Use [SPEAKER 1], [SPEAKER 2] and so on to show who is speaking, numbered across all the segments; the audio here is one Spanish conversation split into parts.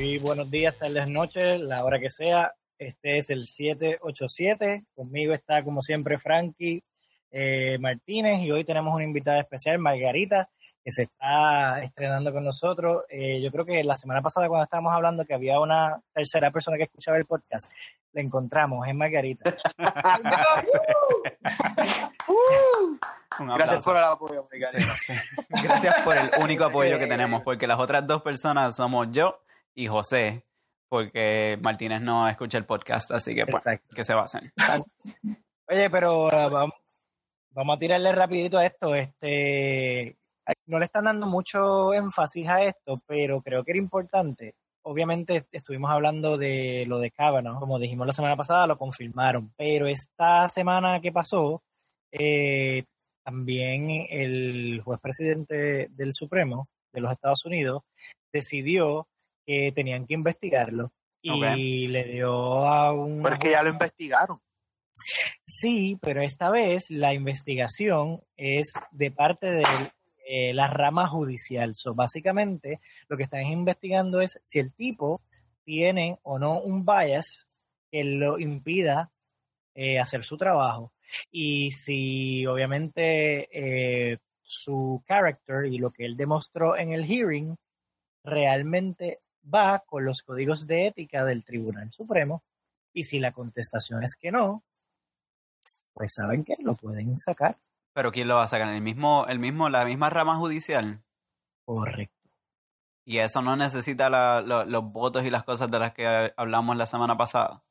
[SPEAKER 1] Muy buenos días, tardes, noches, la hora que sea. Este es el 787. Conmigo está, como siempre, Frankie eh, Martínez y hoy tenemos una invitada especial, Margarita, que se está estrenando con nosotros. Eh, yo creo que la semana pasada cuando estábamos hablando que había una tercera persona que escuchaba el podcast, la encontramos, es Margarita.
[SPEAKER 2] Gracias por el apoyo, Margarita.
[SPEAKER 3] Gracias por el único apoyo que tenemos, porque las otras dos personas somos yo y José, porque Martínez no escucha el podcast, así que pues, que se basen.
[SPEAKER 1] Oye, pero uh, vamos, vamos a tirarle rapidito a esto. Este, no le están dando mucho énfasis a esto, pero creo que era importante. Obviamente estuvimos hablando de lo de Kavanaugh, como dijimos la semana pasada, lo confirmaron, pero esta semana que pasó, eh, también el juez presidente del Supremo de los Estados Unidos decidió que tenían que investigarlo y le dio a un...
[SPEAKER 2] Porque ya lo investigaron.
[SPEAKER 1] Sí, pero esta vez la investigación es de parte de eh, la rama judicial. So, básicamente, lo que están investigando es si el tipo tiene o no un bias que lo impida eh, hacer su trabajo. Y si obviamente eh, su character y lo que él demostró en el hearing realmente va con los códigos de ética del Tribunal Supremo. Y si la contestación es que no, pues saben que lo pueden sacar.
[SPEAKER 3] Pero ¿quién lo va a sacar? ¿El mismo, el mismo, la misma rama judicial?
[SPEAKER 1] Correcto.
[SPEAKER 3] Y eso no necesita los votos y las cosas de las que hablamos la semana pasada.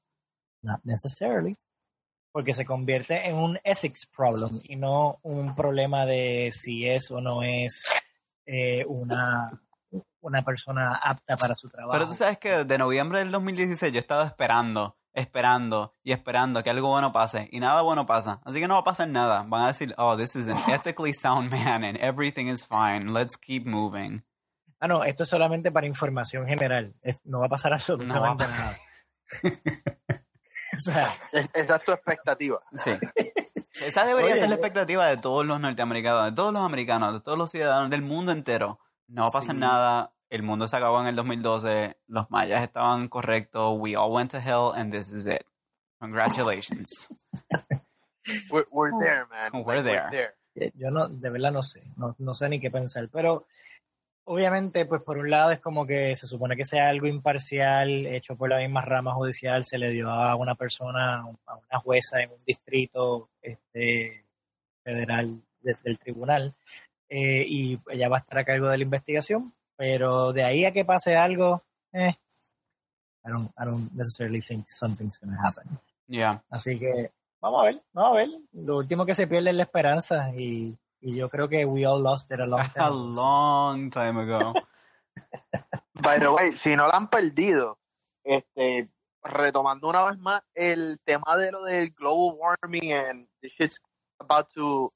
[SPEAKER 1] Not necessarily. Porque se convierte en un ethics problem y no un problema de si es o no es eh, una, una persona apta para su trabajo.
[SPEAKER 3] Pero tú sabes que desde noviembre del 2016 yo he estado esperando esperando y esperando que algo bueno pase y nada bueno pasa. Así que no va a pasar nada. Van a decir, oh, this is an ethically sound man and everything is fine. Let's keep moving.
[SPEAKER 1] Ah, no, esto es solamente para información general. No va a pasar absolutamente nada.
[SPEAKER 2] o sea, esa es tu expectativa.
[SPEAKER 3] Sí. Esa debería ser la expectativa de todos los norteamericanos, de todos los americanos, de todos los ciudadanos del mundo entero. No va a pasar nada el mundo se acabó en el 2012, los mayas estaban correctos, we all went to hell, and this is it. Congratulations.
[SPEAKER 2] we're, there, man.
[SPEAKER 3] We're, there.
[SPEAKER 1] Yo no, de verdad no sé, no, no sé ni qué pensar, pero obviamente, pues por un lado es como que se supone que sea algo imparcial, hecho por la misma rama judicial, se le dio a una persona, a una jueza en un distrito este, federal del tribunal, eh, y ella va a estar a cargo de la investigación, pero de ahí a que pase algo, eh, I don't, I don't necessarily think something's going to happen.
[SPEAKER 3] Yeah.
[SPEAKER 1] Así que vamos a ver, vamos a ver. Lo último que se pierde es la esperanza y, y yo creo que we all lost it a long time.
[SPEAKER 3] A long time ago.
[SPEAKER 2] By the way, si no la han perdido, este, retomando una vez más el tema de lo del global warming and the shit's about to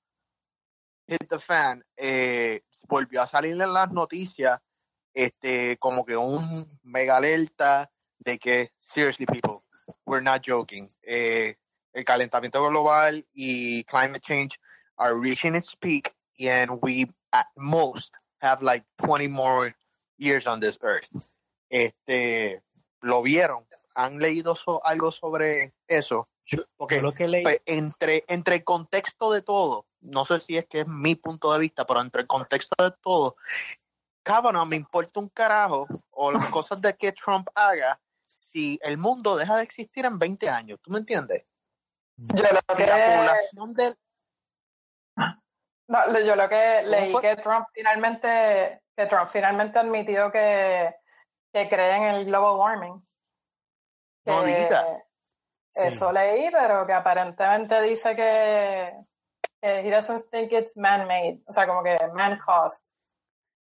[SPEAKER 2] hit the fan, eh, volvió a salir en las noticias este, como que un mega alerta de que, seriously people, we're not joking. Eh, el calentamiento global y climate change are reaching its peak and we at most have like 20 more years on this earth. Este, lo vieron, han leído algo sobre eso.
[SPEAKER 1] Porque
[SPEAKER 2] pues, entre, entre el contexto de todo, no sé si es que es mi punto de vista, pero entre el contexto de todo, cabrón, me importa un carajo o las cosas de que Trump haga si el mundo deja de existir en 20 años. ¿Tú me entiendes?
[SPEAKER 4] Yo lo que... La población del... No, yo lo que leí que Trump finalmente que Trump finalmente admitió que, que cree en el global warming.
[SPEAKER 2] no diga.
[SPEAKER 4] Eso leí, pero que aparentemente dice que he doesn't think it's man-made, o sea, como que man-caused.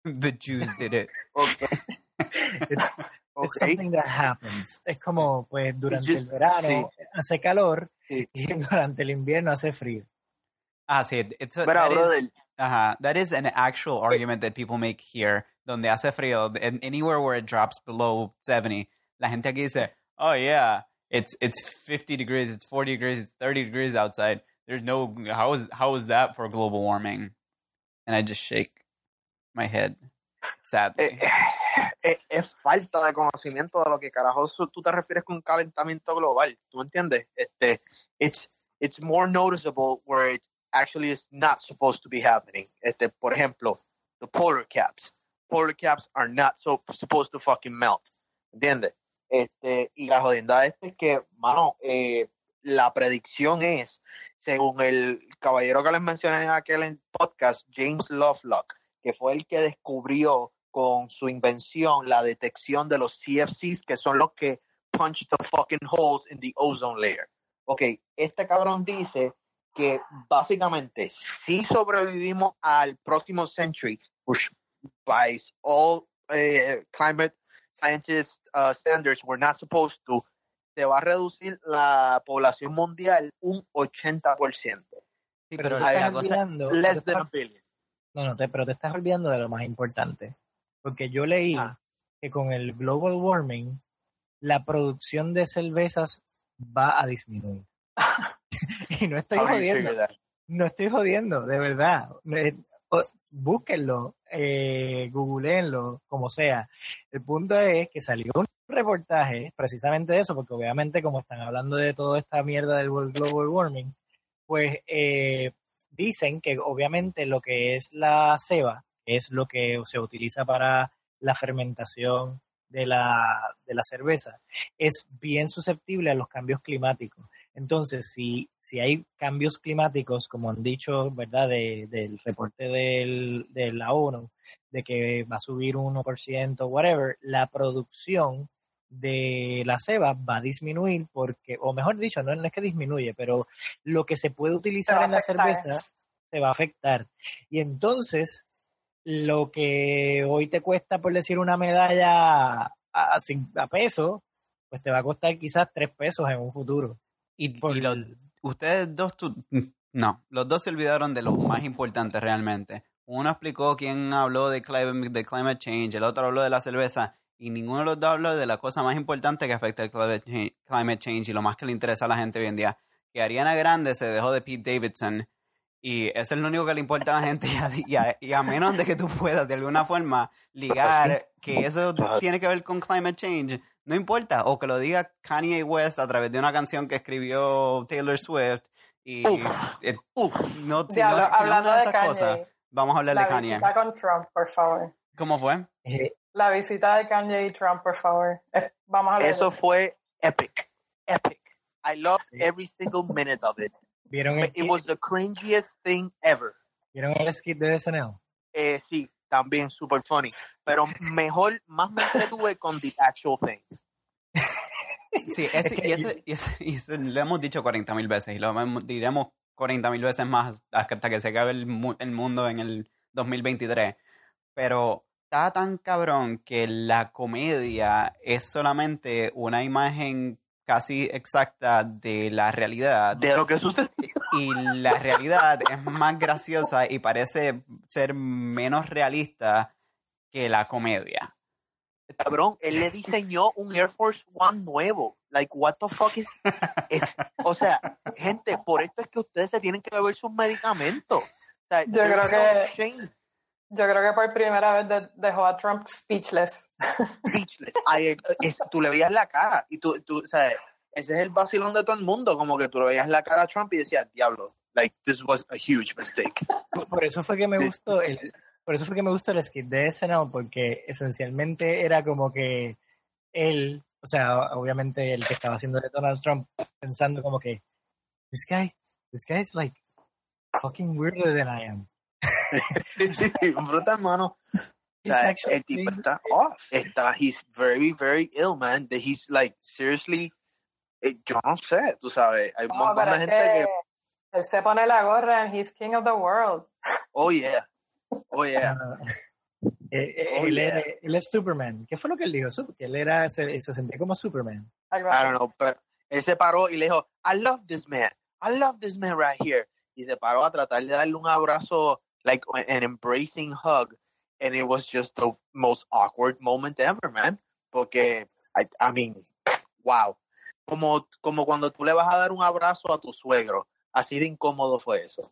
[SPEAKER 3] The Jews did it.
[SPEAKER 1] Okay. it's, it's something that happens. Es como, pues, durante el verano hace calor y durante el invierno hace frío.
[SPEAKER 3] Ah, sí. It's a, that, is, uh, that is an actual argument that people make here, donde hace frío, and anywhere where it drops below 70, la gente aquí dice, oh yeah, it's it's 50 degrees, it's 40 degrees, it's 30 degrees outside. There's no, how is, how is that for global warming? And I just shake my head. sadly.
[SPEAKER 2] Eh, eh, es, falta de conocimiento de lo que carajo tú te refieres con calentamiento global. ¿Tú entiendes? Este, it's, it's more noticeable where it actually is not supposed to be happening. Este, por ejemplo, the polar caps. Polar caps are not so, supposed to fucking melt. ¿Entiendes? Este, y la jodienda es que, mano, eh, la predicción es, según el caballero que les mencioné en aquel podcast, James Lovelock, que fue el que descubrió con su invención la detección de los CFCs, que son los que punch the fucking holes in the ozone layer. Ok, este cabrón dice que básicamente si sobrevivimos al próximo century, which by all uh, climate scientists uh, standards we're not supposed to, se va a reducir la población mundial un 80%.
[SPEAKER 1] Sí, pero la cosa, less than a billion. No, no, te, pero te estás olvidando de lo más importante. Porque yo leí ah. que con el global warming, la producción de cervezas va a disminuir. y no estoy jodiendo. No estoy jodiendo, de verdad. Búsquenlo, eh, googleenlo, como sea. El punto es que salió un reportaje precisamente de eso, porque obviamente como están hablando de toda esta mierda del global warming, pues eh, dicen que obviamente lo que es la ceba, es lo que se utiliza para la fermentación de la, de la cerveza, es bien susceptible a los cambios climáticos. Entonces, si, si hay cambios climáticos, como han dicho, ¿verdad?, del reporte del, de la ONU, de que va a subir 1%, whatever, la producción de la ceba va a disminuir porque, o mejor dicho, no, es que disminuye, pero lo que se puede utilizar en la cerveza se va a afectar. Y entonces, lo que hoy te cuesta, por decir, una medalla a, a peso, pues te va a costar quizás tres pesos en un futuro.
[SPEAKER 3] Y, ustedes dos, no, los dos se olvidaron de lo más importante realmente. Uno explicó quién habló de climate, de climate change, el otro habló de la cerveza, y ninguno de los dos habló de la cosa más importante que afecta el climate change y lo más que le interesa a la gente hoy en día. Que Ariana Grande se dejó de Pete Davidson y eso es lo único que le importa a la gente y a, y a, menos de que tú puedas de alguna forma ligar que eso tiene que ver con climate change, no importa, o que lo diga Kanye West a través de una canción que escribió Taylor Swift y no, si no, hablando de, esas cosas, vamos a hablar de Kanye.
[SPEAKER 4] Visita con Trump, por favor.
[SPEAKER 3] ¿Cómo fue?
[SPEAKER 4] Eh, la visita de Kanye y Trump, por favor. Eh, vamos a
[SPEAKER 2] Eso fue epic, epic. I loved every single minute of it. ¿Vieron el It was the cringiest thing ever.
[SPEAKER 1] ¿Vieron el skit de SNL?
[SPEAKER 2] Eh, sí, también super funny. Pero mejor, más me entretuve con The Actual Thing.
[SPEAKER 3] Sí, ese, y, ese, y, ese, lo hemos dicho 40 mil veces y lo diremos 40 mil veces más hasta que se acabe el, el mundo en el 2023. Pero está tan cabrón que la comedia es solamente una imagen casi exacta de la realidad.
[SPEAKER 2] De lo que sucede.
[SPEAKER 3] Y la realidad es más graciosa y parece ser menos realista que la comedia.
[SPEAKER 2] Cabrón, él le diseñó un Air Force One nuevo. Like, what the fuck is... o sea, gente, por esto es que ustedes se tienen que beber sus medicamentos.
[SPEAKER 4] yo creo que... Yo creo que por primera vez dejó a Trump speechless.
[SPEAKER 2] Speechless. tú le veías la cara y tú, tú, sabes, ese es el vacilón de todo el mundo, como que tú le veías la cara a Trump y decías, diablo, like, this was a huge mistake.
[SPEAKER 1] Por, eso fue que me gustó el, por eso fue que me gustó el skit de SNL, porque esencialmente era como que él, o sea, obviamente el que estaba haciendo de Donald Trump, pensando como que, this guy, this guy is like fucking weirder than I am.
[SPEAKER 2] sí, bruta, hermano. O sea, el tipo está off. Está, he's very, very ill, man. That he's like, seriously, eh, yo no sé, tú sabes. Hay un montón de gente que,
[SPEAKER 4] Él se pone la gorra and he's king of the world.
[SPEAKER 2] Oh, yeah. Oh, yeah.
[SPEAKER 1] Eh, eh, oh, él, yeah. él, es Superman. ¿Qué fue lo que él dijo? Que él era, se, se sentía como Superman.
[SPEAKER 2] I don't know, pero él se paró y le dijo, I love this man. I love this man right here. Y se paró a tratar de darle un abrazo like an embracing hug, and it was just the most awkward moment ever, man. Porque, I, I mean, wow. Como, como cuando tú le vas a dar un abrazo a tu suegro, así de incómodo fue eso.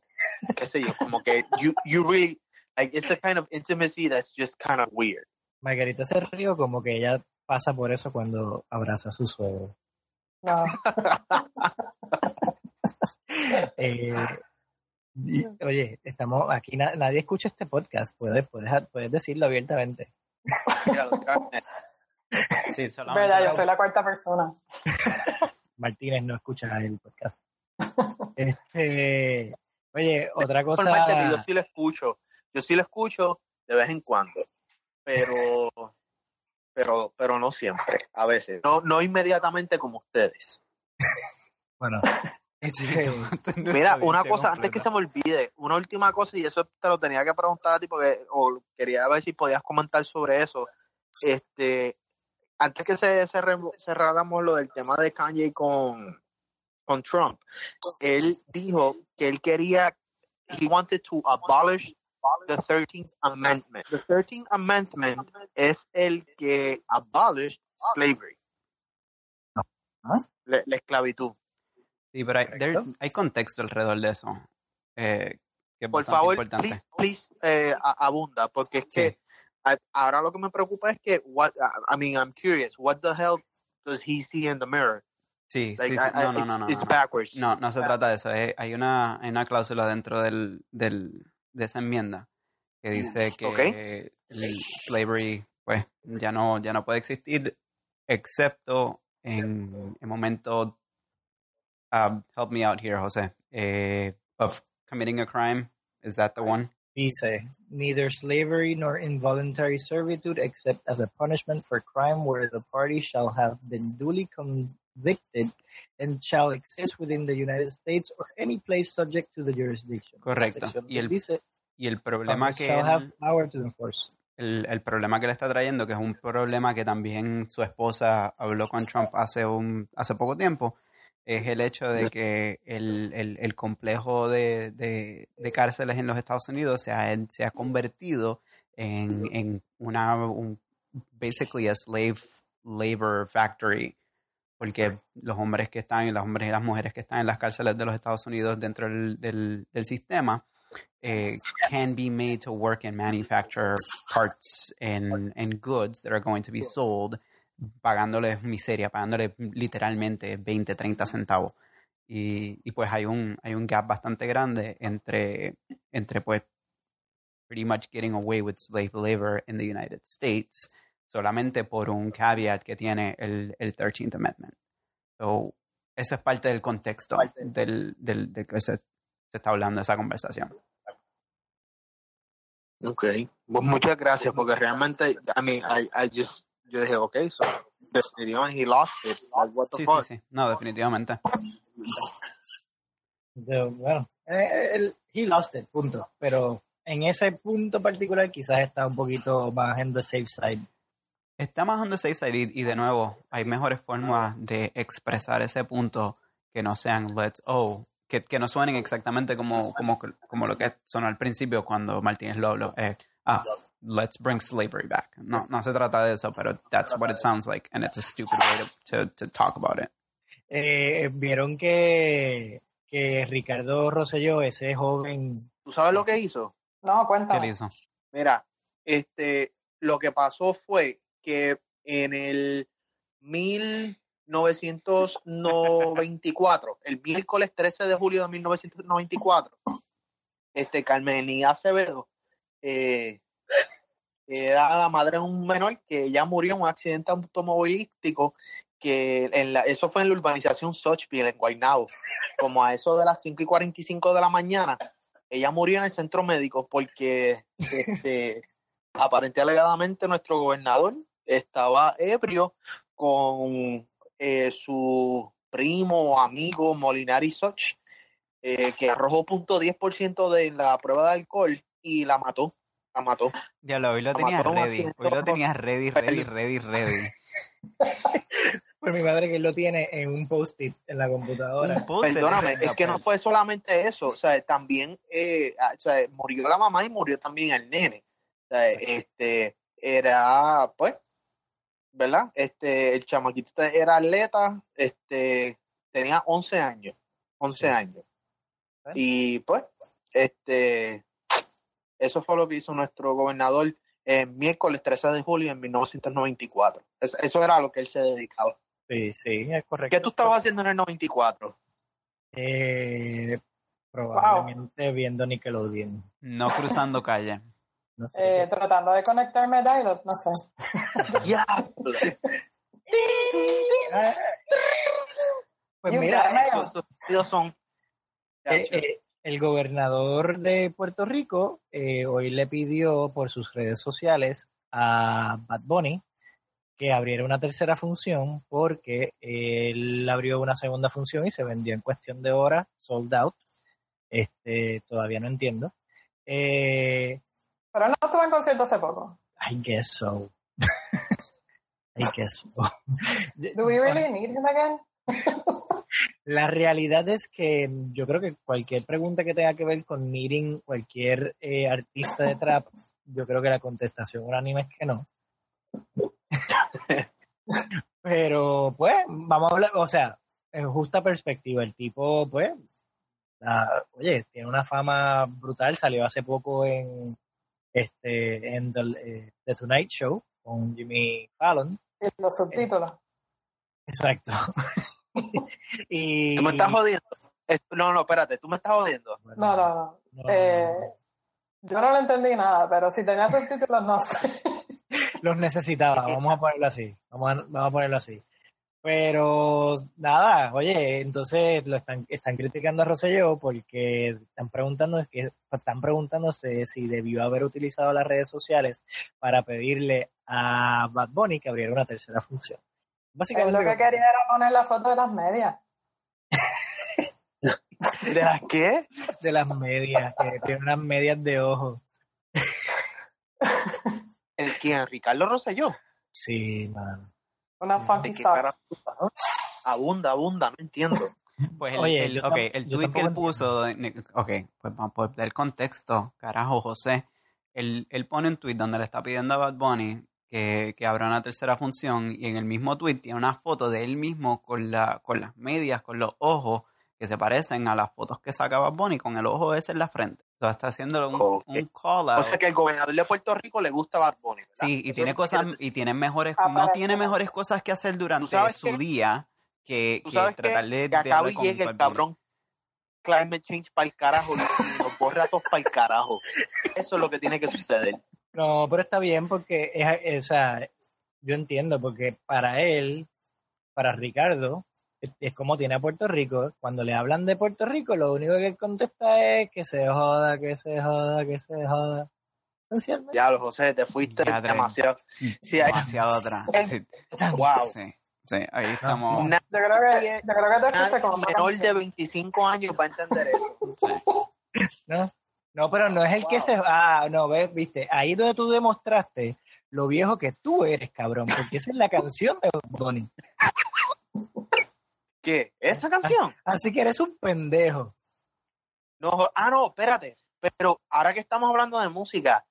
[SPEAKER 2] Qué sé yo, como que you, you really, Like, it's a kind of intimacy that's just kind of weird.
[SPEAKER 1] Margarita se rió como que ella pasa por eso cuando abraza a su suegro.
[SPEAKER 4] No.
[SPEAKER 1] Eh, oye, estamos aquí, na- nadie escucha este podcast, puedes, puedes, puedes decirlo abiertamente.
[SPEAKER 3] Sí, solamente.
[SPEAKER 4] Verdad, yo soy la cuarta persona.
[SPEAKER 1] Martínez no escucha el podcast. Este, oye, otra
[SPEAKER 2] que yo
[SPEAKER 1] cosa,
[SPEAKER 2] sí lo escucho. Yo sí lo escucho de vez en cuando. Pero, pero, pero no siempre. A veces. No, no inmediatamente como ustedes.
[SPEAKER 1] bueno,
[SPEAKER 3] Sí,
[SPEAKER 2] Mira, una cosa, antes que se me olvide, una última cosa, y eso te lo tenía que preguntar a ti porque, o quería ver si podías comentar sobre eso. Este, antes que se cerre- cerráramos lo del tema de Kanye con, con Trump, él dijo que él quería, he wanted to abolish the 13th Amendment. The 13th Amendment es el que abolished slavery.
[SPEAKER 1] ¿Ah?
[SPEAKER 2] La, la esclavitud.
[SPEAKER 3] Sí, pero hay, there- hay contexto alrededor de eso. eh, que es
[SPEAKER 2] Por favor,
[SPEAKER 3] importante.
[SPEAKER 2] please, please, eh, abunda, porque es que ahora lo que me preocupa es que, what, I mean, I'm curious, what the hell does he see in the mirror?
[SPEAKER 3] Sí,
[SPEAKER 2] Like,
[SPEAKER 3] sí, sí.
[SPEAKER 2] I- I-
[SPEAKER 3] No, no,
[SPEAKER 2] it's,
[SPEAKER 3] no, no.
[SPEAKER 2] it's
[SPEAKER 3] no.
[SPEAKER 2] backwards.
[SPEAKER 3] No, no se trata de eso. eh, Hay una, hay una cláusula dentro del, del, de esa enmienda que dice que el slavery pues, ya, no, ya no puede existir excepto en el momento, um, help me out here, José, eh, of committing a crime. Is that the one?
[SPEAKER 1] dice, neither slavery nor involuntary servitude except as a punishment for crime where the party shall have been duly convicted and shall exist within the United States or any place subject to the jurisdiction.
[SPEAKER 3] Correcto. Y el
[SPEAKER 1] dice,
[SPEAKER 3] Y el problema que
[SPEAKER 1] shall
[SPEAKER 3] él-
[SPEAKER 1] have power to enforce.
[SPEAKER 3] el, el problema que le está trayendo, que es un problema que también su esposa habló con Trump hace un hace poco tiempo, es el hecho de que el, el, el complejo de, de, de cárceles en los Estados Unidos se ha, se ha convertido en, en una un, basically a slave labor factory porque los hombres que están y los hombres y las mujeres que están en las cárceles de los Estados Unidos dentro del, del, del sistema eh, can be made to work and manufacture parts and, and goods that are going to be sold, pagándoles miseria, pagándoles literalmente 20, 30 centavos. Y, y pues hay un, hay un gap bastante grande entre, entre pues pretty much getting away with slave labor in the United States solamente por un caveat que tiene el, el 13th Amendment. So, ese es parte del contexto del, del, del que se, se está hablando esa conversación.
[SPEAKER 2] Ok, pues muchas gracias, porque realmente, I mean, I, I just, yo dije, ok, so, definitivamente he lost it. Like, what the
[SPEAKER 3] Sí,
[SPEAKER 2] fuck?
[SPEAKER 3] sí, sí. No, definitivamente.
[SPEAKER 1] Yo, bueno, eh, él- he lost it, punto. Pero en ese punto particular quizás está un poquito más en the safe side.
[SPEAKER 3] Está más on the safe side y, y de nuevo, hay mejores formas de expresar ese punto que no sean let's oh, que, que no suenen exactamente como, como, como lo que sonó al principio cuando Martínez lo habló. eh, ah, let's bring slavery back. No, no se trata de eso, pero that's what it sounds like and it's a stupid way to, to, to talk about it.
[SPEAKER 1] Eh, Vieron que, que Ricardo Rosselló, ese joven,
[SPEAKER 2] ¿Tú sabes lo que hizo?
[SPEAKER 4] No,
[SPEAKER 3] ¿Qué
[SPEAKER 4] cuéntame.
[SPEAKER 3] le hizo?
[SPEAKER 2] Mira, este, lo que pasó fue que en el 1994, el miércoles 13 de julio de 1994, este, Carmenía Acevedo eh, era la madre de un menor que ya murió en un accidente automovilístico que en la, eso fue en la urbanización Sochville, en Guaynabo, como a eso de las 5 y 45 de la mañana. Ella murió en el centro médico porque este, aparentemente alegadamente nuestro gobernador estaba ebrio con eh, su primo o amigo Molinari Soch, eh, que arrojó punto .10% de la prueba de alcohol y la mató. La mató.
[SPEAKER 3] Diablo, hoy lo tenías ready. Hoy lo tenías ready, ready, ready, ready.
[SPEAKER 1] por mi madre que él lo tiene en un post-it en la computadora.
[SPEAKER 2] Perdóname, es que no fue solamente eso, o sea, también eh, ah, o sea, murió la mamá y murió también el nene. O sea, este era, pues, ¿verdad? Este, el chamaquito era atleta, este, tenía 11 años, 11 años. Y pues, este, Eso fue lo que hizo nuestro gobernador el miércoles 13 de julio en 1994. eso era a lo que él se dedicaba.
[SPEAKER 1] Sí, sí, es correcto.
[SPEAKER 2] ¿Qué tú estabas haciendo en el 94?
[SPEAKER 1] Eh, probablemente viendo Nickelodeon.
[SPEAKER 3] No cruzando calle.
[SPEAKER 4] eh, tratando de conectarme a Dialog, no sé.
[SPEAKER 2] Ya.
[SPEAKER 1] pues mira, esos, son. Eh, eh, el gobernador de Puerto Rico eh, hoy le pidió por sus redes sociales a Bad Bunny que abriera una tercera función porque él abrió una segunda función y se vendió en cuestión de horas, sold out. Este, todavía no entiendo. Eh,
[SPEAKER 4] Pero no estuvo en concierto hace poco.
[SPEAKER 1] I guess so. I guess so.
[SPEAKER 4] Do we really need him again?
[SPEAKER 1] La realidad es que yo creo que cualquier pregunta que tenga que ver con needing cualquier eh, artista de trap, yo creo que la contestación unánime es que no. Pero pues, vamos a hablar, o sea, en justa perspectiva, el tipo, pues, oye, tiene una fama brutal, salió hace poco en este en The, eh, Tonight Show con Jimmy Fallon.
[SPEAKER 4] Y los subtítulos.
[SPEAKER 1] Exacto. y...
[SPEAKER 2] ¿Tú me estás jodiendo? No, no, espérate, ¿tú me estás jodiendo?
[SPEAKER 4] no, no, no. Eh, yo no le entendí nada, pero si tenía subtítulos, no sé
[SPEAKER 1] los necesitaba, vamos a ponerlo así, vamos a, vamos a ponerlo así. Pero nada, oye, entonces lo están, están criticando a Rosselló porque están preguntando, están preguntándose si debió haber utilizado las redes sociales para pedirle a Bad Bunny que abriera una tercera función.
[SPEAKER 4] Básicamente, lo que quería era poner la foto de las medias.
[SPEAKER 2] ¿De las qué?
[SPEAKER 1] De las medias, que tiene unas medias de ojo.
[SPEAKER 2] ¿El quién? ¿Ricardo Rosselló?
[SPEAKER 1] Sí, man.
[SPEAKER 4] Una funky
[SPEAKER 2] Abunda, abunda, no entiendo.
[SPEAKER 3] Pues el, Oye, el, okay, el tweet que él puso, ok, pues vamos a el contexto, carajo, José. Él, él pone un tweet donde le está pidiendo a Bad Bunny que, que abra una tercera función y en el mismo tweet tiene una foto de él mismo con, la, con las medias, con los ojos que se parecen a las fotos que saca Bad Bunny con el ojo ese en la frente. O está haciendo un, un, call out.
[SPEAKER 2] O sea que el gobernador de Puerto Rico le gusta Bad Bunny.
[SPEAKER 3] Sí, y tiene cosas, y tiene mejores, no tiene mejores cosas que hacer durante su día que, que tratar de,
[SPEAKER 2] que y llegue el cabrón climate change para el carajo y los borra para el carajo. Eso es lo que tiene que suceder.
[SPEAKER 1] No, pero está bien porque es, o sea, yo entiendo porque para él, para Ricardo, es como tiene a Puerto Rico. Cuando le hablan de Puerto Rico, lo único que contesta es que se joda, que se joda, que se joda.
[SPEAKER 2] Ya, lo José, te fuiste demasiado.
[SPEAKER 3] Sí, demasiado atrás.
[SPEAKER 2] wow.
[SPEAKER 3] Sí, ahí estamos.
[SPEAKER 4] yo creo que, yo creo que te fuiste como
[SPEAKER 2] menor de 25 años para entender eso.
[SPEAKER 1] No, no, pero no es el que se. Ah, no, ves, viste, ahí donde tú demostraste lo viejo que tú eres, cabrón, porque esa es la canción de Bonnie.
[SPEAKER 2] ¿Qué? ¿Esa canción?
[SPEAKER 1] Así que eres un pendejo.
[SPEAKER 2] No, ah, no, espérate. Pero ahora que estamos hablando de música,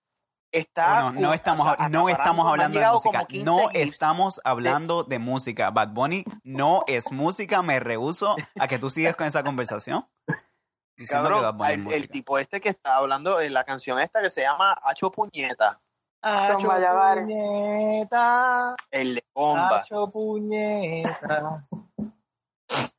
[SPEAKER 2] está.
[SPEAKER 3] no, estamos, no estamos hablando de música. No estamos hablando de música. Bad Bunny no es música. Me rehuso a que tú sigas con esa conversación.
[SPEAKER 2] Cabrón, el, tipo este que está hablando de la canción esta que se llama Hacho Puñeta.
[SPEAKER 1] Hacho Puñeta.
[SPEAKER 2] El de bomba.
[SPEAKER 1] Hacho Puñeta.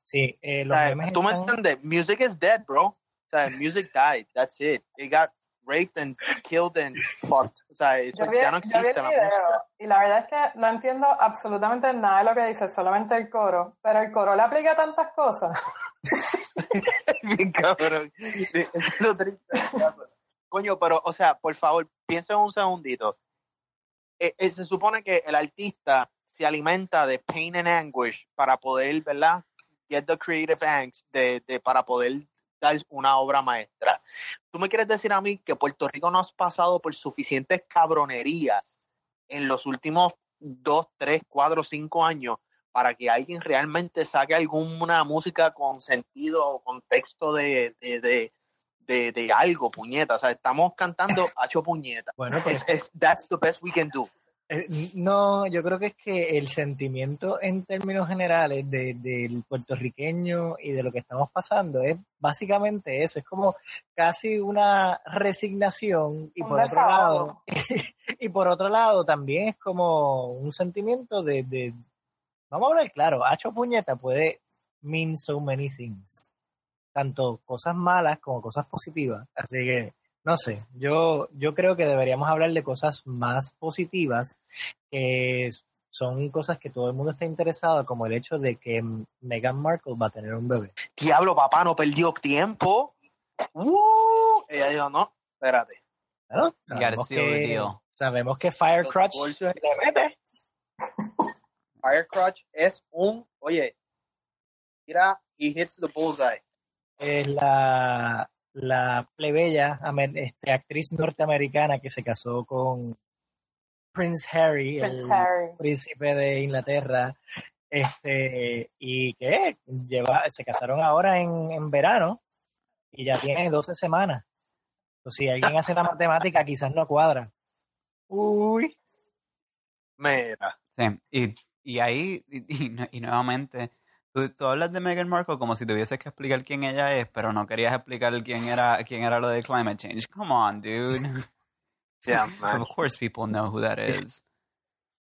[SPEAKER 1] Sí, eh, los
[SPEAKER 2] Tú me entiendes, music is dead, bro. O sea, music died, that's it. It got raped and killed and fucked. O sea, eso ya no existe la música.
[SPEAKER 4] Y la verdad es que no entiendo absolutamente nada de lo que dice, solamente el coro. Pero el coro le aplica tantas cosas.
[SPEAKER 2] Bien cabrón. Es lo triste. Coño, pero, o sea, por favor, piensen un segundito. Eh, eh, se supone que el artista se alimenta de pain and anguish para poder, ¿verdad? get the creative angst de, para poder dar una obra maestra. ¿Tú me quieres decir a mí que Puerto Rico no has pasado por suficientes cabronerías en los últimos dos, tres, cuatro, cinco años para que alguien realmente saque alguna música con sentido o contexto de, de, de, de, algo, puñeta? O sea, estamos cantando hacho puñeta.
[SPEAKER 1] Bueno, pues,
[SPEAKER 2] es, that's the best we can do.
[SPEAKER 1] Eh, no, yo creo que es que el sentimiento en términos generales del puertorriqueño y de lo que estamos pasando es básicamente eso, es como casi una resignación y por otro lado y por otro lado también es como un sentimiento de, de vamos a hablar claro, Hacho Puñeta puede mean so many things, tanto cosas malas como cosas positivas, así que no sé, yo, yo creo que deberíamos hablar de cosas más positivas, que son cosas que todo el mundo está interesado, como el hecho de que Meghan Markle va a tener un bebé.
[SPEAKER 2] Diablo, papá, no perdió tiempo. Uh, ella dijo, no, espérate.
[SPEAKER 1] sabemos, que, sabemos que Firecrotch le mete.
[SPEAKER 2] Firecrotch es un, oye, mira, he hits the bullseye.
[SPEAKER 1] Es la, la plebeya este, actriz norteamericana que se casó con Prince Harry, el príncipe de Inglaterra, este, y que lleva, se casaron ahora en, en verano y ya tiene 12 semanas. O si alguien hace la matemática, quizás no cuadra. Uy.
[SPEAKER 2] Mira.
[SPEAKER 3] Sí, y, y ahí, y nuevamente, Tú, hablas de Meghan Markle como si tuvieses que explicar quién ella es, pero no querías explicar quién era, quién era lo de climate change. Come on, dude.
[SPEAKER 2] Yeah, man.
[SPEAKER 3] Of course people know who that is.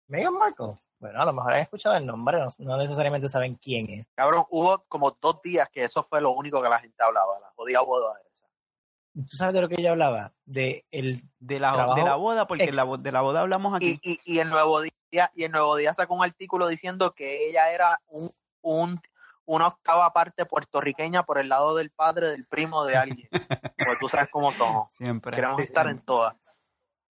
[SPEAKER 1] Meghan Markle. Bueno, a lo mejor han escuchado el nombre, no, necesariamente saben quién es.
[SPEAKER 2] Cabrón, hubo como dos días que eso fue lo único que la gente hablaba, la jodida boda esa.
[SPEAKER 1] ¿Tú sabes de lo que ella hablaba? De, el
[SPEAKER 3] de, la, de la boda, porque la, de la boda hablamos aquí.
[SPEAKER 2] Y, y, y, el nuevo día, y el nuevo día sacó un artículo diciendo que ella era un un, una octava parte puertorriqueña por el lado del padre, del primo de alguien. Pues tú sabes cómo somos.
[SPEAKER 3] Siempre.
[SPEAKER 2] Queremos estar en todas.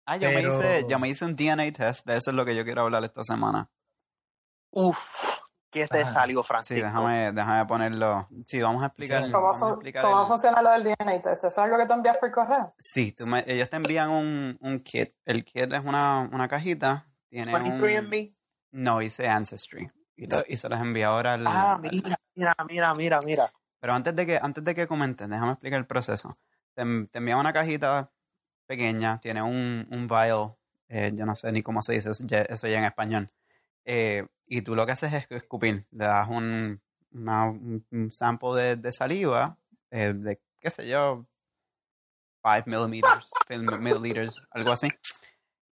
[SPEAKER 3] Ah, yo, me hice, yo me hice un DNA test, de eso es lo que yo quiero hablar esta semana.
[SPEAKER 2] Uf, ¿qué te salió, Francisco?
[SPEAKER 3] Sí, déjame, déjame ponerlo. Sí, vamos a explicar.
[SPEAKER 4] ¿Cómo, funciona lo del DNA test? ¿Eso es algo que te envías por correo?
[SPEAKER 3] Sí, tú ellos te envían un, un kit. El kit es una, una cajita. Tiene
[SPEAKER 2] 23 un, me
[SPEAKER 3] No, hice Ancestry y, se las envía ahora al...
[SPEAKER 2] Ah, mira, mira, mira, mira, mira.
[SPEAKER 3] Pero antes de que, antes de que comenten, déjame explicar el proceso. Te, te envía una cajita pequeña, tiene un, un vial, eh, yo no sé ni cómo se dice eso ya, en español. Eh, y tú lo que haces es escupir, le das un, una, un sample de, de saliva, eh, de qué sé yo, 5 mililiters, milliliters, algo así.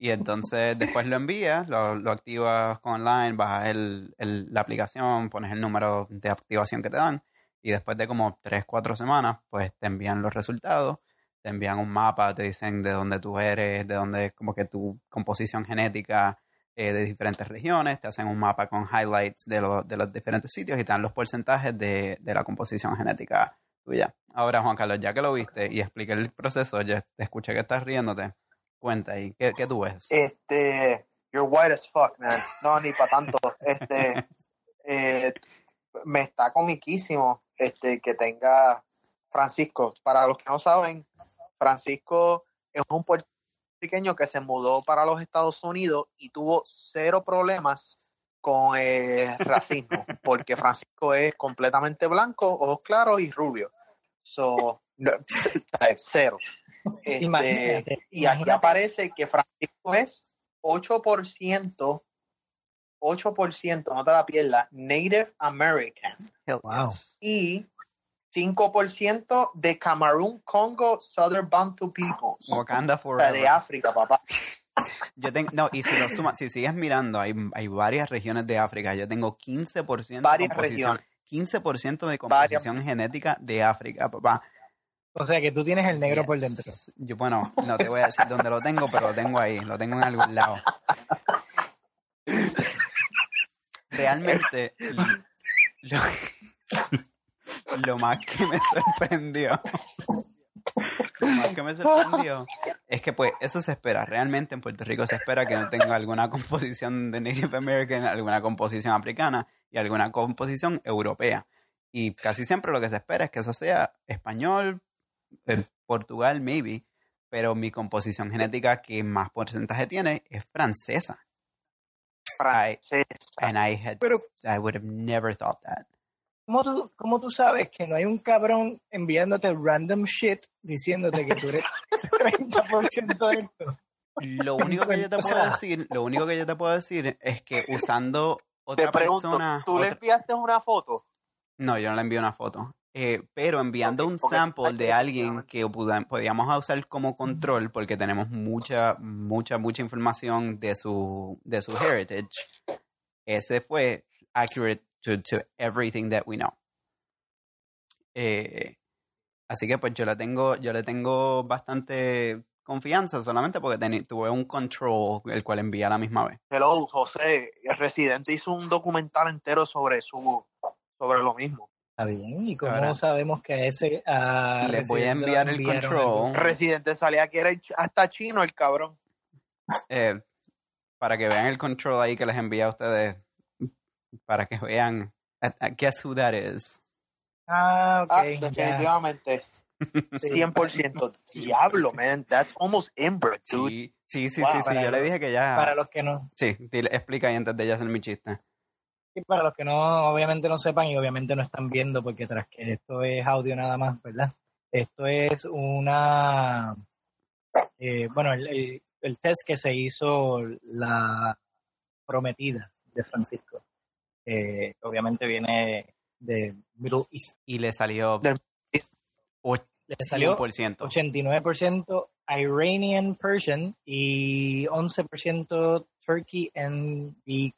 [SPEAKER 3] Y entonces después lo envías, lo, lo activas con online, bajas el, el, la aplicación, pones el número de activación que te dan y después de como 3, 4 semanas, pues te envían los resultados, te envían un mapa, te dicen de dónde tú eres, de dónde como que tu composición genética eh, de diferentes regiones, te hacen un mapa con highlights de, de los diferentes sitios y te dan los porcentajes de, de la composición genética tuya. Ahora, Juan Carlos, ya que lo viste y expliqué el proceso, ya te escuché que estás riéndote. Cuenta ahí, ¿qué, qué tú ves?
[SPEAKER 2] Este, you're white as fuck, man. No, ni para tanto. Este, eh, me está comiquísimo este, que tenga Francisco. Para los que no saben, Francisco es un puertorriqueño que se mudó para los Estados Unidos y tuvo cero problemas con el racismo, porque Francisco es completamente blanco, ojos claros y rubio. So, cero. Este, y aquí aparece que Francisco es 8%, 8%, no te la pierdas, Native American.
[SPEAKER 1] Wow.
[SPEAKER 2] Y 5% de Camerún, Congo, Southern Bantu Peoples.
[SPEAKER 3] Wakanda forever.
[SPEAKER 2] De África, papá.
[SPEAKER 3] Yo tengo, no, y si lo sumas, si sigues mirando, hay, hay varias regiones de África. Yo tengo 15%
[SPEAKER 2] varias de composición,
[SPEAKER 3] 15% de composición genética de África, papá.
[SPEAKER 1] O sea que tú tienes el negro por dentro.
[SPEAKER 3] Yo, bueno, no te voy a decir dónde lo tengo, pero lo tengo ahí, lo tengo en algún lado. Realmente, lo, más que me sorprendió, lo más que me sorprendió es que pues eso se espera. Realmente en Puerto Rico se espera que no tenga alguna composición de Native American, alguna composición africana y alguna composición europea. Y casi siempre lo que se espera es que eso sea español, en Portugal, maybe, pero mi composición genética que más porcentaje tiene es francesa.
[SPEAKER 2] Francesa.
[SPEAKER 3] and I had, pero, I would have never thought that.
[SPEAKER 1] ¿cómo tú, ¿Cómo tú sabes que no hay un cabrón enviándote random shit diciéndote que tú eres 30% de esto?
[SPEAKER 3] Lo único que yo te puedo decir, lo único que yo te puedo decir es que usando otra persona.
[SPEAKER 2] ¿Tú le enviaste una foto?
[SPEAKER 3] No, yo no le envié una foto. Eh, pero enviando un sample de alguien que podíamos usar como control porque tenemos mucha, mucha, mucha información de su, de su heritage, ese fue accurate to, to everything that we know. Eh, así que pues yo le tengo, yo le tengo bastante confianza solamente porque tuve un control el cual envía a la misma vez.
[SPEAKER 2] Hello, José, el residente hizo un documental entero sobre su sobre lo mismo.
[SPEAKER 1] Está bien, ¿y cómo sabemos que a ese... A
[SPEAKER 3] les voy a enviar el control.
[SPEAKER 2] Residente salía que era hasta chino el cabrón.
[SPEAKER 3] Eh, para que vean el control ahí que les envía a ustedes, para que vean, guess who that is.
[SPEAKER 1] Ah, ok.
[SPEAKER 2] Ah, definitivamente. 100%. Diablo, man. That's almost inbred, dude.
[SPEAKER 3] Sí, sí, sí, sí, Yo le dije que ya.
[SPEAKER 1] Para los que no.
[SPEAKER 3] Sí, explica ahí antes de ya hacer mi chiste.
[SPEAKER 1] Y para los que no, obviamente no sepan y obviamente no están viendo, porque tras que esto es audio nada más, ¿verdad? Esto es una, eh, bueno, el, el, test que se hizo la prometida de Francisco. Eh, obviamente viene de Middle East.
[SPEAKER 3] Y le salió, le
[SPEAKER 1] salió 89% Iranian Persian y 11% Turkey and the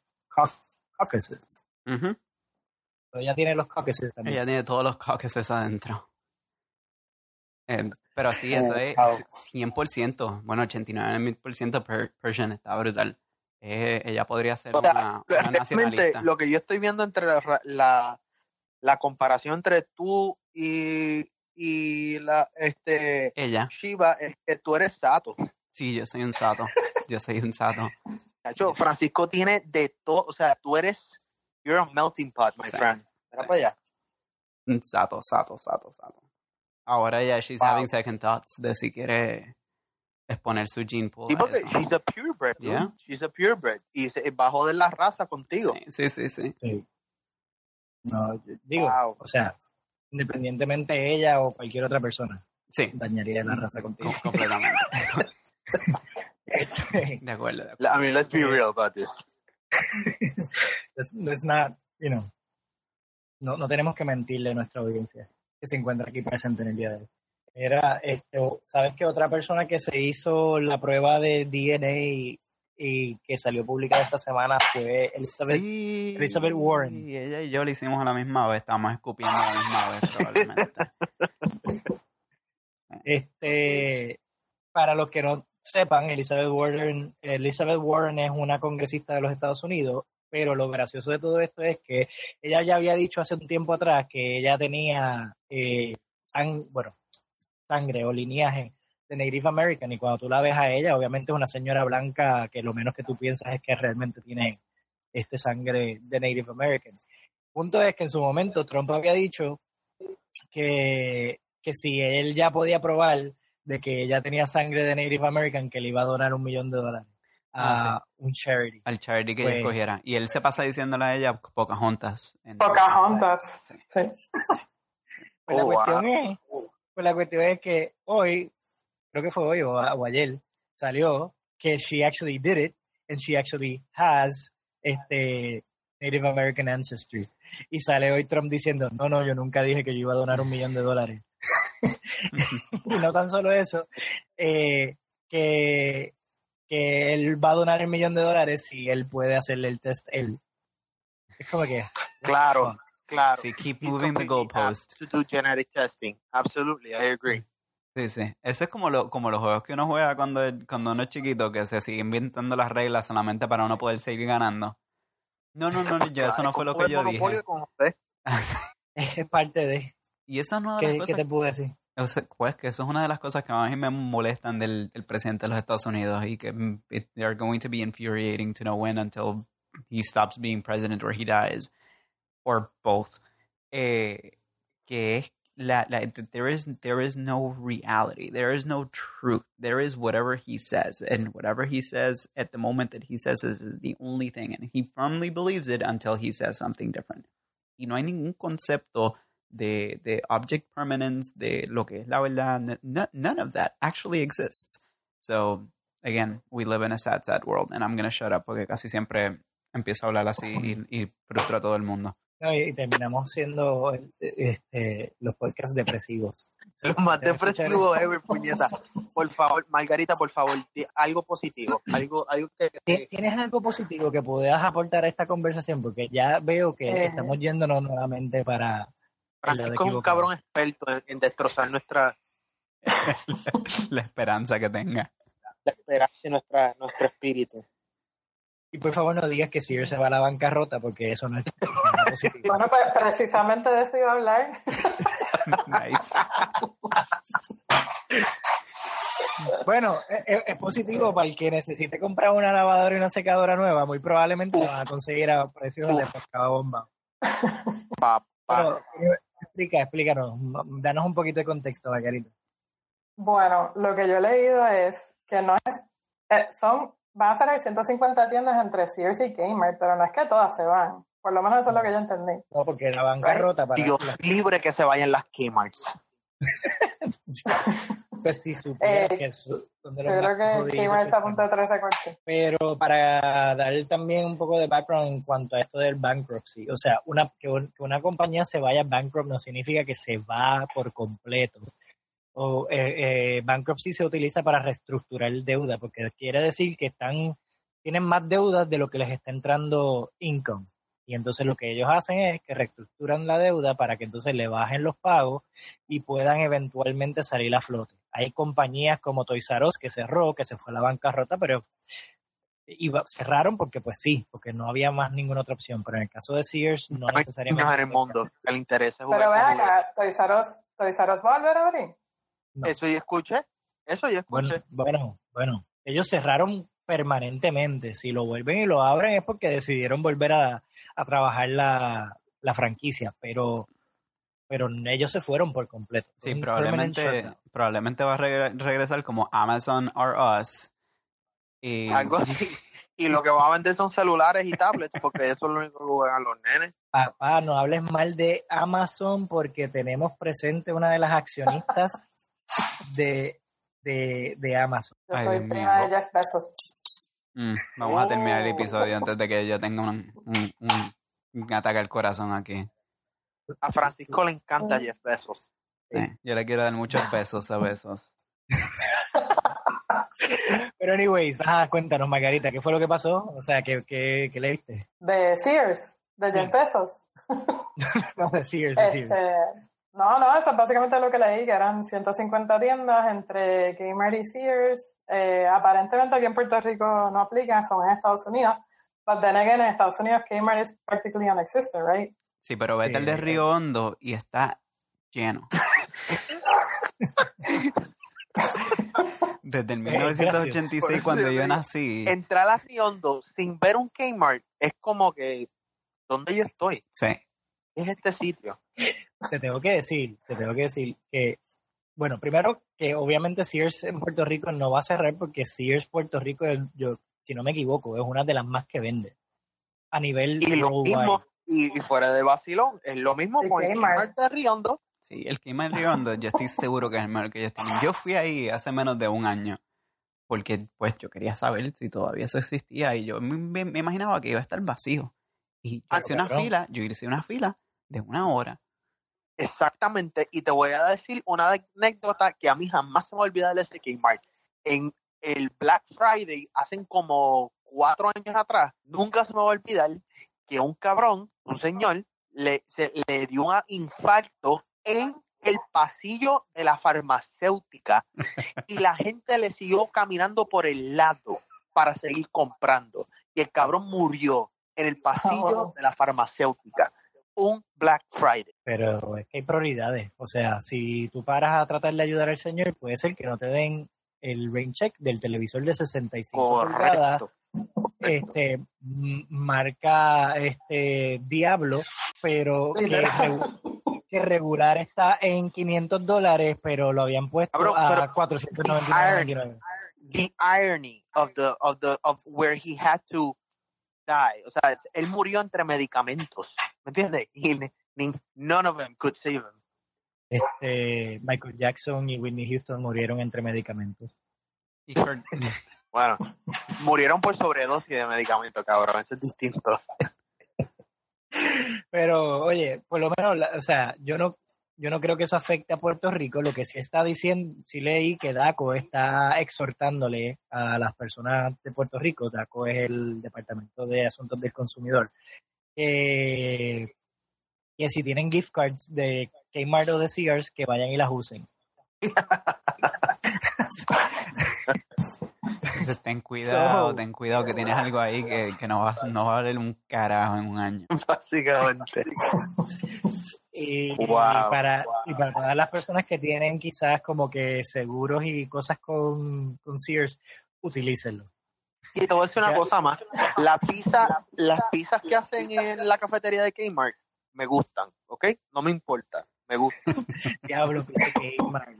[SPEAKER 1] Caucasus. ella tiene los Caucasus también.
[SPEAKER 3] Ella tiene todos los Caucasus adentro. Eh, pero sí, eso oh, es 100%, bueno, 89% per Persian, está brutal. Eh, ella podría ser una, una nacionalista.
[SPEAKER 2] Lo que yo estoy viendo entre la, la, comparación entre tú y, y la este
[SPEAKER 3] ella
[SPEAKER 2] Shiva es que tú eres Sato.
[SPEAKER 3] Sí, yo soy un Sato. yo soy un Sato.
[SPEAKER 2] Francisco tiene de todo, o sea, tú eres, you're a melting pot, my friend. Mira para allá.
[SPEAKER 3] Sato, sato, sato, sato. Ahora ya she's having second thoughts de si quiere exponer su gene pool.
[SPEAKER 2] Sí, porque she's a purebred, yeah. She's a purebred. Y se bajó de la raza contigo.
[SPEAKER 3] Sí, sí, sí. sí.
[SPEAKER 1] No, digo, o sea, independientemente ella o cualquier otra persona.
[SPEAKER 3] Sí.
[SPEAKER 1] Dañaría la raza contigo.
[SPEAKER 3] completamente. Este, de acuerdo, de acuerdo.
[SPEAKER 2] I mean, let's be real about this.
[SPEAKER 1] let's, not, you know, no, no tenemos que mentirle a nuestra audiencia que se encuentra aquí presente en el día de hoy. Era, este, ¿sabes que otra persona que se hizo la prueba de DNA y, que salió publicada esta semana fue Elizabeth, Elizabeth Warren?
[SPEAKER 3] Sí, ella y yo lo hicimos a la misma vez, estábamos escupiendo a la misma vez probablemente.
[SPEAKER 1] este, para los que no sepan, Elizabeth Warren, Elizabeth Warren es una congresista de los Estados Unidos, pero lo gracioso de todo esto es que ella ya había dicho hace un tiempo atrás que ella tenía eh, bueno, sangre o lineaje de Native American y cuando tú la ves a ella, obviamente es una señora blanca que lo menos que tú piensas es que realmente tiene este sangre de Native American. Punto es que en su momento Trump había dicho que, que si él ya podía probar de que ella tenía sangre de Native American que le iba a donar un millón de dólares a ah, un charity.
[SPEAKER 3] Al charity que ella pues escogiera. Y él se pasa diciéndole a ella Pocahontas.
[SPEAKER 4] Pocahontas, sí. pues,
[SPEAKER 1] la oh, cuestión es, pues la cuestión es que hoy, creo que fue hoy o, o, ayer, salió que she actually did it and she actually has este Native American ancestry. Y sale hoy Trump diciendo, no, no, yo nunca dije que yo iba a donar un millón de dólares. y no tan solo eso, eh, que, que él va a donar el millón de dólares si él puede hacerle el test él. Es como que...
[SPEAKER 2] Claro, claro.
[SPEAKER 3] Sí, keep moving the goalpost.
[SPEAKER 2] To do genetic testing. Absolutely, I agree.
[SPEAKER 3] Sí, sí. Eso es como, lo, como los juegos que uno juega cuando, cuando uno es chiquito, que se sigue inventando las reglas solamente para uno poder seguir ganando. No, no, no, ya eso no fue lo que yo dije.
[SPEAKER 1] es parte de...
[SPEAKER 3] Y eso no
[SPEAKER 1] ¿Qué, ¿Qué te puedo decir?
[SPEAKER 3] pues que eso es una de las cosas que más me molestan del, presidente de los Estados Unidos y que mm, they are going to be infuriating to know when until he stops being president or he dies or both. Eh, que es la, la, there is there is no reality. There is no truth. There is whatever he says. And whatever he says at the moment that he says is the only thing. And he firmly believes it until he says something different. Y no hay ningún concepto de, de object permanence, de lo que es la verdad, none of that actually exists. So, again, we live in a sad, sad world, and I'm going to shut up porque casi siempre empiezo a hablar así y, y frustro a todo el mundo.
[SPEAKER 1] No, y, terminamos siendo este, los podcasts depresivos.
[SPEAKER 2] Los más depresivos ever, puñeta. Por favor, Margarita, por favor, algo positivo. Algo, algo que,
[SPEAKER 1] ¿Tienes algo positivo que puedas aportar a esta conversación? Porque ya veo que eh. estamos yéndonos nuevamente para.
[SPEAKER 2] Francisco es un cabrón experto en, destrozar nuestra.
[SPEAKER 3] la esperanza que tenga.
[SPEAKER 2] La esperanza y nuestra, nuestro espíritu.
[SPEAKER 1] Y por favor no digas que Sears se va a la bancarrota porque eso no es
[SPEAKER 4] positivo. Bueno, pues precisamente de eso iba a hablar. nice.
[SPEAKER 1] Bueno, e, e, es, positivo para el que necesite comprar una lavadora y una secadora nueva. Muy probablemente la va a conseguir a precios de pescado bomba. Explica, explícanos. Danos un poquito de contexto, Margarita.
[SPEAKER 4] Bueno, lo que yo he leído es que no es, eh, son van a ser 150 tiendas entre Sears y Kmart, pero no es que todas se van. Por lo menos eso es lo que yo entendí.
[SPEAKER 1] No, porque la bancarrota para...
[SPEAKER 2] Dios libre que se vayan las Kmarts.
[SPEAKER 1] pues sí, supiera eh, que son
[SPEAKER 4] de los Yo creo que Kmart está a punto de 13 cortes.
[SPEAKER 1] Pero para dar también un poco de background en cuanto a esto del bankruptcy, o sea, una, que, que una compañía se vaya bankrupt no significa que se va por completo o eh, eh, bankruptcy se utiliza para reestructurar deuda, porque quiere decir que están, tienen más deudas de lo que les está entrando income. Y entonces lo que ellos hacen es que reestructuran la deuda para que entonces le bajen los pagos y puedan eventualmente salir a flote. Hay compañías como Toys R Us que cerró, que se fue a la bancarrota, pero cerraron porque pues sí, porque no había más ninguna otra opción. Pero en el caso de Sears no, necesariamente.
[SPEAKER 2] No en el mundo, el interés es
[SPEAKER 4] Pero vean acá, Toys R Us, Toys R Us va a volver a abrir.
[SPEAKER 2] Eso yo escuché. Eso yo escuché.
[SPEAKER 1] Bueno, bueno, ellos cerraron permanentemente. Si lo vuelven y lo abren es porque decidieron volver a, trabajar la, franquicia, pero pero ellos se fueron por completo.
[SPEAKER 3] Sí, probablemente, probablemente va a regresar como Amazon or Us.
[SPEAKER 2] Y... Algo así. Y lo que va a vender son celulares y tablets, porque eso es lo único que juegan los nenes.
[SPEAKER 1] Papá, no hables mal de Amazon porque tenemos presente una de las accionistas de, de, de Amazon.
[SPEAKER 4] Yo soy prima de Jeff Bezos.
[SPEAKER 3] Mm, vamos a terminar el episodio antes de que yo tenga un, un, un, ataque al corazón aquí.
[SPEAKER 2] A Francisco le encanta Jeff Bezos.
[SPEAKER 3] yo le quiero dar muchos besos a besos.
[SPEAKER 1] Pero anyways, ah, cuéntanos, Margarita, ¿qué fue lo que pasó? O sea, ¿qué, qué, qué leíste?
[SPEAKER 4] De Sears, de Jeff Bezos.
[SPEAKER 1] no, de Sears, de Sears.
[SPEAKER 4] Este, no, no, eso es básicamente lo que leí, que eran 150 tiendas entre Kmart y Sears. Eh, aparentemente aquí en Puerto Rico no aplican, son en Estados Unidos. But then again, en Estados Unidos Kmart es practically non-existent, right?
[SPEAKER 3] Sí, pero vete al de Río Hondo y está lleno. Desde el 1986, cuando yo nací.
[SPEAKER 2] Entrar a Río Hondo sin ver un Kmart es como que, ¿dónde yo estoy?
[SPEAKER 3] Sí.
[SPEAKER 2] Es este sitio
[SPEAKER 1] te tengo que decir, te tengo que decir que, bueno, primero que obviamente Sears en Puerto Rico no va a cerrar porque Sears Puerto Rico, yo, si no me equivoco, es una de las más que vende a nivel
[SPEAKER 2] y lo mismo y, fuera de vacilón es lo mismo con el Kmart de Riondo.
[SPEAKER 3] Sí el Kmart de Riondo yo estoy seguro que es el mejor que ellos tienen. Yo fui ahí hace menos de un año porque pues yo quería saber si todavía eso existía y yo me, imaginaba que iba a estar vacío. Y yo hice una fila yo hice una fila de una hora
[SPEAKER 2] Exactamente, y te voy a decir una anécdota que a mí jamás se me olvida de ese Kmart. En el Black Friday, hacen como cuatro años atrás, nunca se me va a olvidar que un cabrón, un señor, le, se, le dio un infarto en el pasillo de la farmacéutica y la gente le siguió caminando por el lado para seguir comprando. Y el cabrón murió en el pasillo de la farmacéutica un Black Friday.
[SPEAKER 1] Pero es que hay prioridades. O sea, si tú paras a tratar de ayudar al señor, puede ser que no te den el rain check del televisor de 65 pulgadas. Este marca este Diablo, pero que, regular está en 500 dólares, pero lo habían puesto a 499.
[SPEAKER 2] The irony of the of the of where he had to die. O sea, él murió entre medicamentos. ¿Me entiendes? Y none of them could save him.
[SPEAKER 1] Este, Michael Jackson y Whitney Houston murieron entre medicamentos.
[SPEAKER 2] bueno, murieron por sobredosis de medicamento, cabrón. Eso es distinto.
[SPEAKER 1] Pero, oye, por lo menos, o sea, yo no, yo no creo que eso afecte a Puerto Rico. Lo que sí está diciendo, sí leí que DACO está exhortándole a las personas de Puerto Rico, DACO es el Departamento de Asuntos del Consumidor, que si tienen gift cards de Kmart o de Sears, que vayan y las usen.
[SPEAKER 3] ten cuidado, ten cuidado que tienes algo ahí que, que no, va, no va a valer un carajo en un año.
[SPEAKER 2] Básicamente.
[SPEAKER 1] Y, para, y para todas las personas que tienen quizás como que seguros y cosas con, con Sears, utilícenlo.
[SPEAKER 2] Y te voy a decir una cosa más. La pizza, las pizzas que hacen en la cafetería de Kmart me gustan, ¿ok? No me importa, me gustan.
[SPEAKER 1] Diablo, pizza Kmart.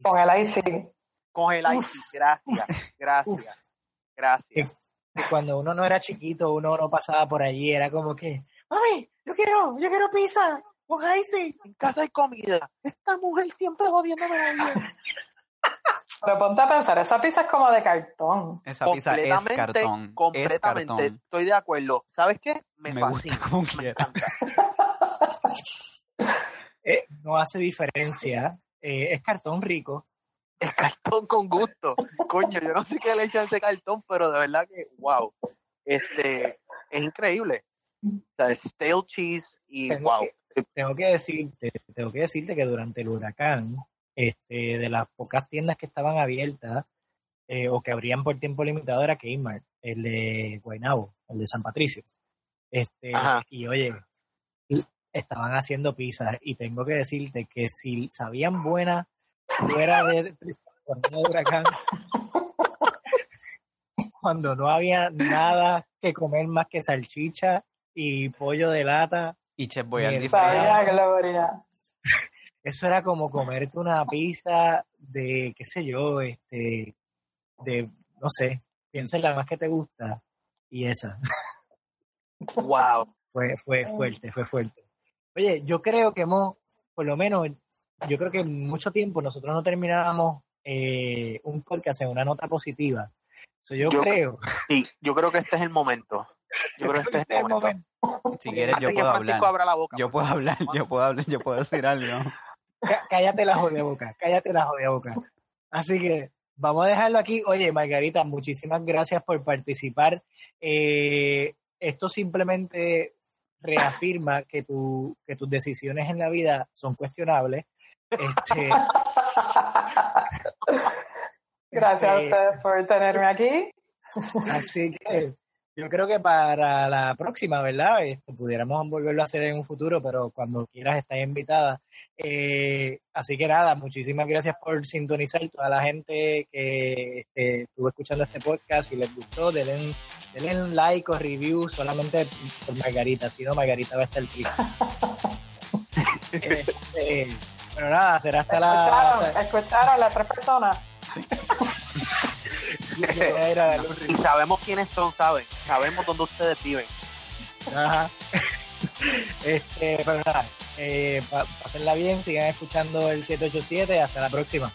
[SPEAKER 4] Con el icing.
[SPEAKER 2] Con el icing, gracias, gracias, gracias.
[SPEAKER 1] Y cuando uno no era chiquito, uno no pasaba por allí, era como que, mami, yo quiero, yo quiero pizza, con icing.
[SPEAKER 2] En casa hay comida. Esta mujer siempre jodiéndome la vida.
[SPEAKER 4] Pero ponte a pensar, esa pizza es como de cartón.
[SPEAKER 3] Esa pizza es cartón.
[SPEAKER 2] Completamente. Estoy de acuerdo. ¿Sabes qué?
[SPEAKER 3] Me, fascina. como me
[SPEAKER 1] eh, no hace diferencia. Eh, es cartón rico.
[SPEAKER 2] Es cartón con gusto. Coño, yo no sé qué le echan ese cartón, pero de verdad que, wow. Este, es increíble. O sea, stale cheese y wow.
[SPEAKER 1] tengo que decirte, tengo que decirte que durante el huracán, este, de las pocas tiendas que estaban abiertas eh, o que abrían por tiempo limitado era Kmart, el de Guaynabo, el de San Patricio. Este, y oye, estaban haciendo pizzas y tengo que decirte que si sabían buena fuera de, huracán, cuando no había nada que comer más que salchicha y pollo de lata.
[SPEAKER 3] Y chef voy al
[SPEAKER 1] Eso era como comerte una pizza de, qué sé yo, este, de, no sé, piensa en la más que te gusta y esa.
[SPEAKER 2] Wow.
[SPEAKER 1] fue, fue fuerte, fue fuerte. Oye, yo creo que hemos, por lo menos, yo creo que en mucho tiempo nosotros no terminábamos eh, un podcast en una nota positiva. yo, creo.
[SPEAKER 2] Sí, yo creo que este es el momento. Yo creo que este es el momento.
[SPEAKER 3] Si quieres, yo puedo hablar. Yo puedo hablar, yo puedo hablar, yo puedo decir algo.
[SPEAKER 1] Cállate la jodida boca, cállate la jodida boca. Así que vamos a dejarlo aquí. Oye, Margarita, muchísimas gracias por participar. Eh, esto simplemente reafirma que, tu, que tus decisiones en la vida son cuestionables. Este,
[SPEAKER 4] Gracias a este, ustedes por tenerme aquí.
[SPEAKER 1] Así que yo creo que para la próxima, ¿verdad? Este, pudiéramos volverlo a hacer en un futuro, pero cuando quieras estás invitada. Eh, así que nada, muchísimas gracias por sintonizar. Toda la gente que este, estuvo escuchando este podcast y les gustó, denle, denle un like o review solamente por Margarita, si no, Margarita va a estar triste. este, pero nada, será hasta
[SPEAKER 4] la. ¿Escucharon a las tres personas? Sí.
[SPEAKER 2] y sabemos quiénes son, ¿saben? Sabemos dónde ustedes viven.
[SPEAKER 1] Ajá. Este, pero nada, eh, pásenla bien, sigan escuchando el 787. Hasta la próxima.